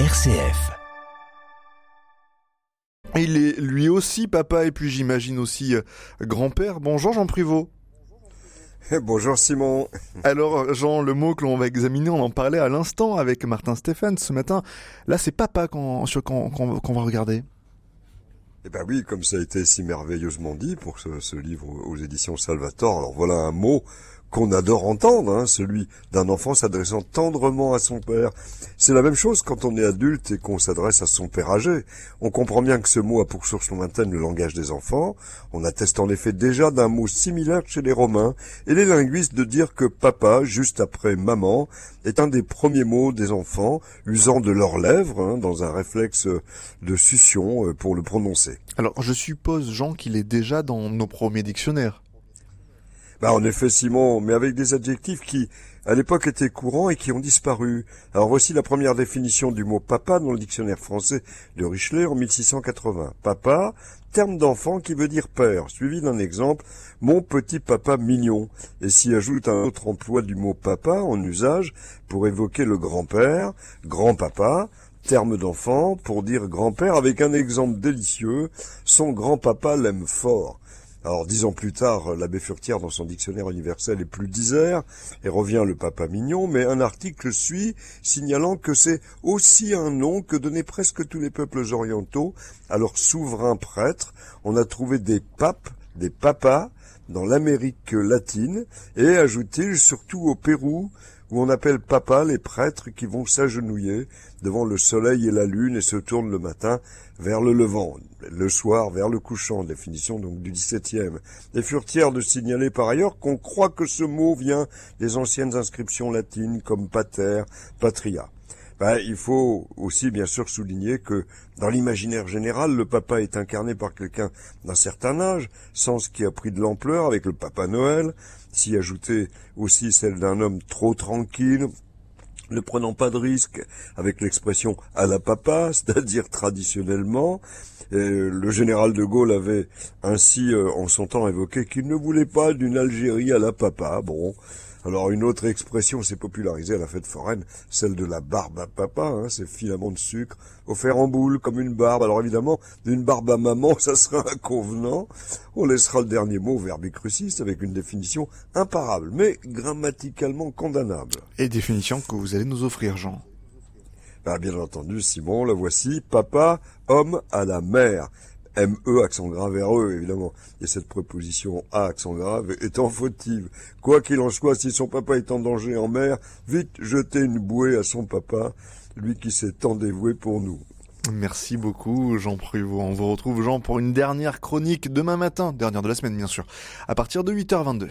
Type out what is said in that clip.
RCF. Il est lui aussi papa et puis j'imagine aussi euh, grand-père. Bonjour Jean Privot. Bonjour Simon. Alors Jean, le mot que l'on va examiner, on en parlait à l'instant avec Martin Stéphane ce matin. Là c'est papa qu'on va regarder. Eh ben oui, comme ça a été si merveilleusement dit pour ce, ce livre aux éditions Salvatore. Alors voilà un mot qu'on adore entendre, hein, celui d'un enfant s'adressant tendrement à son père. C'est la même chose quand on est adulte et qu'on s'adresse à son père âgé. On comprend bien que ce mot a pour source lointaine le langage des enfants. On atteste en effet déjà d'un mot similaire chez les Romains et les linguistes de dire que papa, juste après maman, est un des premiers mots des enfants, usant de leurs lèvres, hein, dans un réflexe de succion euh, pour le prononcer. Alors je suppose, Jean, qu'il est déjà dans nos premiers dictionnaires. Bah, en effet, Simon, mais avec des adjectifs qui, à l'époque, étaient courants et qui ont disparu. Alors voici la première définition du mot papa dans le dictionnaire français de Richelet en 1680. Papa, terme d'enfant qui veut dire père, suivi d'un exemple, mon petit papa mignon, et s'y ajoute un autre emploi du mot papa en usage pour évoquer le grand-père, grand-papa, terme d'enfant pour dire grand-père avec un exemple délicieux, son grand-papa l'aime fort. Alors dix ans plus tard, l'abbé Furtière dans son dictionnaire universel est plus disert et revient le papa mignon, mais un article suit signalant que c'est aussi un nom que donnaient presque tous les peuples orientaux à leurs souverains prêtres. On a trouvé des papes, des papas dans l'Amérique latine et ajouté surtout au Pérou où on appelle papa les prêtres qui vont s'agenouiller devant le soleil et la lune et se tournent le matin vers le levant, le soir vers le couchant, définition donc du XVIIe. Et furent de signaler par ailleurs qu'on croit que ce mot vient des anciennes inscriptions latines comme pater, patria. Ben, il faut aussi bien sûr souligner que dans l'imaginaire général, le papa est incarné par quelqu'un d'un certain âge, sens qui a pris de l'ampleur avec le papa Noël, s'y ajouter aussi celle d'un homme trop tranquille, ne prenant pas de risques avec l'expression à la papa, c'est-à-dire traditionnellement. le général de Gaulle avait ainsi euh, en son temps évoqué qu'il ne voulait pas d'une Algérie à la papa. Bon, alors une autre expression s'est popularisée à la fête foraine, celle de la barbe à papa, hein, ces filaments de sucre offerts en boule comme une barbe. Alors évidemment, d'une barbe à maman, ça sera inconvenant. On laissera le dernier mot au verbe crucis avec une définition imparable, mais grammaticalement condamnable. Et définition que vous allez nous offrir, Jean. Bah, bien entendu, Simon, la voici. Papa, homme à la mer. ME, accent grave RE, évidemment. Et cette préposition A, accent grave, étant fautive. Quoi qu'il en soit, si son papa est en danger en mer, vite jeter une bouée à son papa, lui qui s'est tant dévoué pour nous. Merci beaucoup, Jean Pruvot. On vous retrouve, Jean, pour une dernière chronique demain matin, dernière de la semaine, bien sûr, à partir de 8h22.